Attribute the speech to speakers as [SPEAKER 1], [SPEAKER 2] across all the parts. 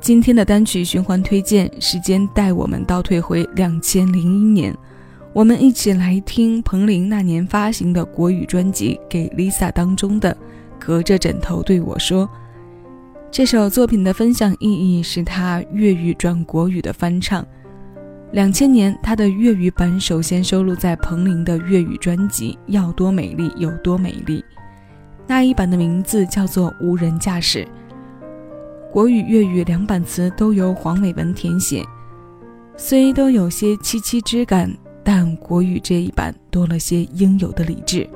[SPEAKER 1] 今天的单曲循环推荐，时间带我们倒退回两千零一年，我们一起来听彭羚那年发行的国语专辑《给 Lisa》当中的《隔着枕头对我说》。这首作品的分享意义是他粤语转国语的翻唱。两千年，他的粤语版首先收录在彭羚的粤语专辑《要多美丽有多美丽》，那一版的名字叫做《无人驾驶》。国语、粤语两版词都由黄伟文填写，虽都有些凄凄之感，但国语这一版多了些应有的理智。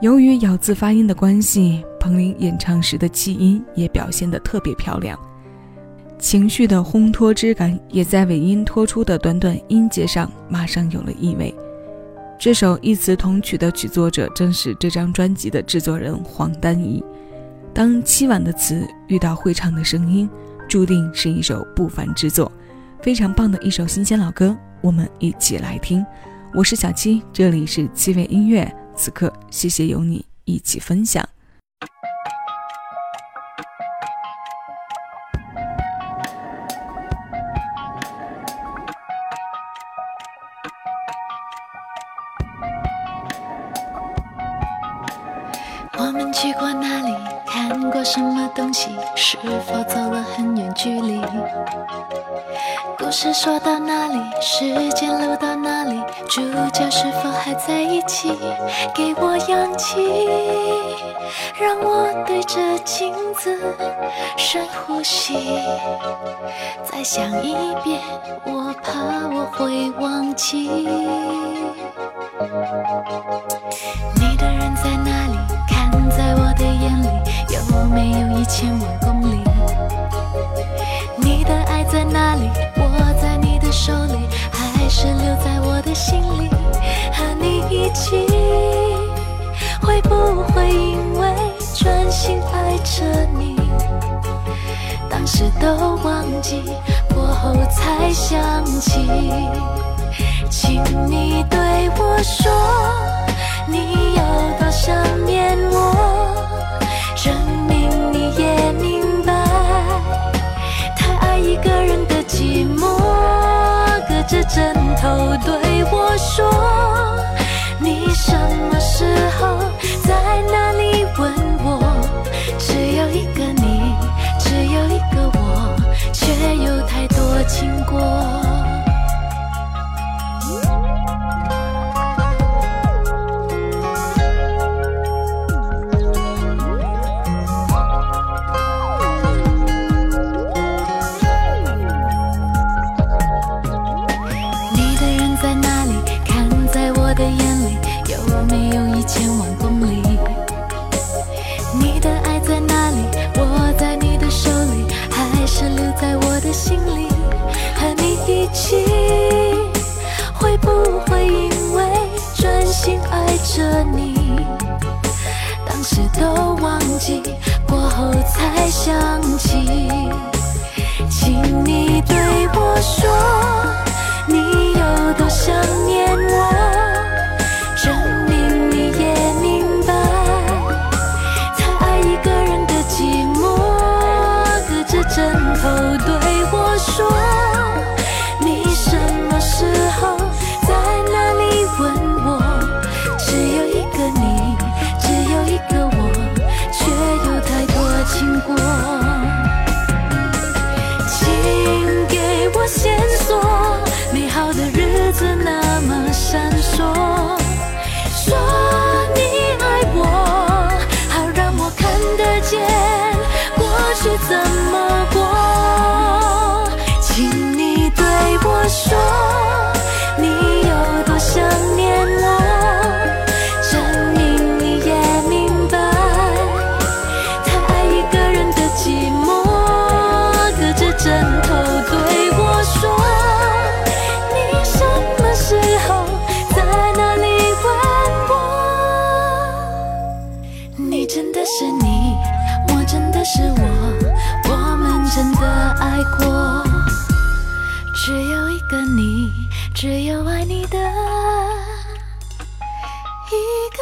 [SPEAKER 1] 由于咬字发音的关系，彭羚演唱时的气音也表现得特别漂亮，情绪的烘托之感也在尾音拖出的短短音节上马上有了意味。这首异词同曲的曲作者正是这张专辑的制作人黄丹仪。当凄婉的词遇到会唱的声音，注定是一首不凡之作，非常棒的一首新鲜老歌，我们一起来听。我是小七，这里是七味音乐，此刻谢谢有你一起分享。
[SPEAKER 2] 我们去过哪里？看过什么东西？是否走了很远距离？故事说到哪里？时间流到哪里？主角是否还在一起？给我氧气，让我对着镜子深呼吸。再想一遍，我怕我会忘记。你的人在哪里？没有一千万公里？你的爱在哪里？握在你的手里，还是留在我的心里？和你一起，会不会因为专心爱着你，当时都忘记，过后才想起？请你对我说，着枕头对我说，你什么时候我没有一千万公里。你的爱在哪里？握在你的手里，还是留在我的心里？和你一起，会不会因为专心爱着你，当时都忘记，过后才想起？请你对我说。怎么过？请你对我说，你有多想念我？证明你也明白，太爱一个人的寂寞。隔着枕头对我说，你什么时候在哪里问我？你真的是你，只有爱你的一个